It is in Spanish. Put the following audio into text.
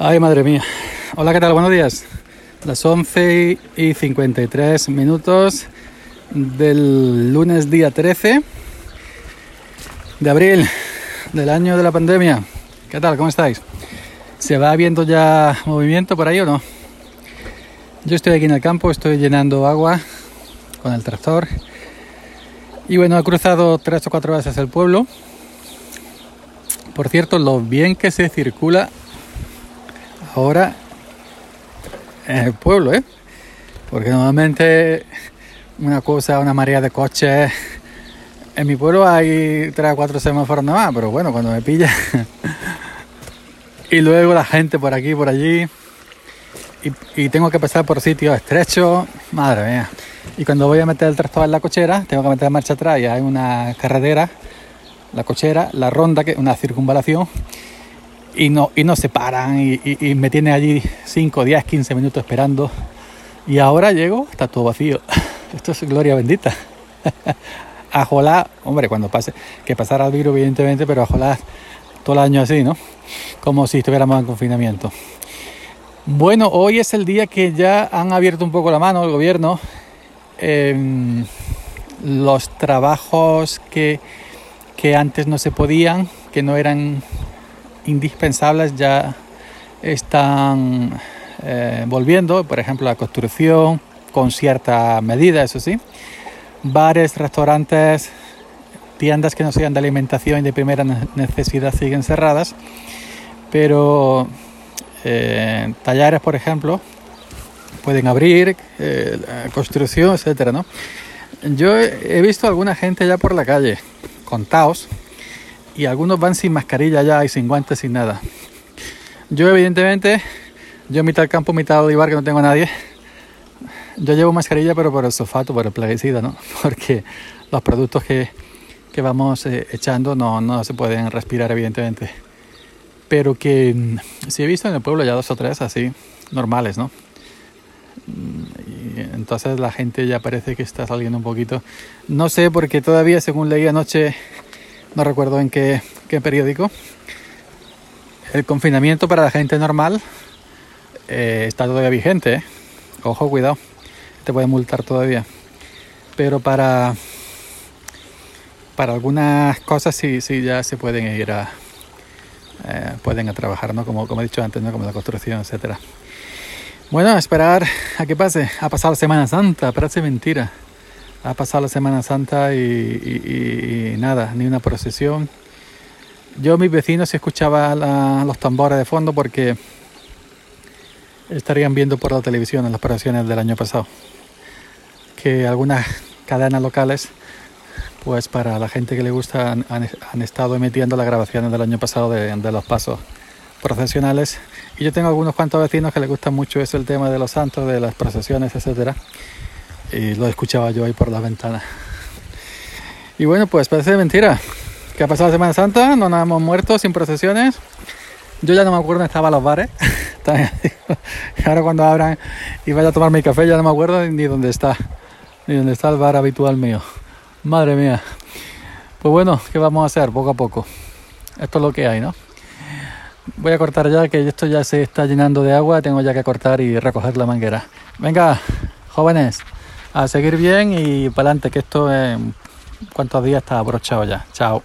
Ay, madre mía. Hola, ¿qué tal? Buenos días. Las 11 y 53 minutos del lunes día 13 de abril del año de la pandemia. ¿Qué tal? ¿Cómo estáis? ¿Se va viendo ya movimiento por ahí o no? Yo estoy aquí en el campo, estoy llenando agua con el tractor. Y bueno, he cruzado tres o cuatro veces el pueblo. Por cierto, lo bien que se circula ahora en el pueblo, ¿eh? Porque normalmente una cosa, una marea de coches. En mi pueblo hay tres o cuatro semáforos nada más, pero bueno, cuando me pilla. y luego la gente por aquí, por allí. Y, tengo que pasar por sitios estrechos. Madre mía. Y cuando voy a meter el tractor en la cochera, tengo que meter marcha atrás y hay una carretera, la cochera, la ronda, que una circunvalación y no, y no se paran y, me tiene allí 5, 10, 15 minutos esperando. Y ahora llego, está todo vacío. Esto es gloria bendita. Ajolá, hombre, cuando pase, que pasara el virus evidentemente, pero ajolá todo el año así, ¿no? Como si estuviéramos en confinamiento. Bueno, hoy es el día que ya han abierto un poco la mano el gobierno. los trabajos que, que antes no se podían, que no eran indispensables ya están eh, volviendo, por ejemplo la construcción con cierta medida, eso sí, bares, restaurantes, tiendas que no sean de alimentación y de primera necesidad siguen cerradas, pero eh, tallares, por ejemplo, pueden abrir, eh, construcción, etcétera, ¿no? Yo he visto alguna gente ya por la calle, contados, y algunos van sin mascarilla ya y sin guantes, sin nada. Yo evidentemente, yo mitad campo, mitad olivar que no tengo a nadie, yo llevo mascarilla pero por el sulfato, por el plaguicida, ¿no? Porque los productos que, que vamos eh, echando no, no se pueden respirar evidentemente. Pero que mm, sí he visto en el pueblo ya dos o tres así, normales, ¿no? Y entonces la gente ya parece que está saliendo un poquito. No sé, porque todavía, según leí anoche, no recuerdo en qué, periódico, el confinamiento para la gente normal eh, está todavía vigente. ¿eh? Ojo, cuidado, te puede multar todavía. Pero para, para algunas cosas sí, sí ya se pueden ir a, eh, pueden a trabajar, ¿no? Como, como he dicho antes, ¿no? Como la construcción, etcétera. Bueno, esperar a que pase. Ha pasado la Semana Santa, parece mentira ha pasado la Semana Santa y, nada, ni una procesión. Yo, mis vecinos, escuchaba los tambores de fondo porque estarían viendo por la televisión en las operaciones del año pasado. Que algunas cadenas locales, pues para la gente que le gusta, han, estado emitiendo las grabaciones del año pasado de, de, los pasos procesionales. Y yo tengo algunos cuantos vecinos que les gusta mucho eso, el tema de los santos, de las procesiones, etcétera y lo escuchaba yo ahí por la ventana. Y bueno, pues parece mentira. ¿Qué ha pasado la Semana Santa? No nos hemos muerto sin procesiones. Yo ya no me acuerdo dónde estaban los bares. Ahora cuando abran y vaya a tomar mi café ya no me acuerdo ni dónde está. Ni dónde está el bar habitual mío. Madre mía. Pues bueno, ¿qué vamos a hacer? Poco a poco. Esto es lo que hay, ¿no? Voy a cortar ya, que esto ya se está llenando de agua. Tengo ya que cortar y recoger la manguera. Venga, jóvenes a seguir bien y para adelante, que esto en cuantos días está abrochado ya. Chao.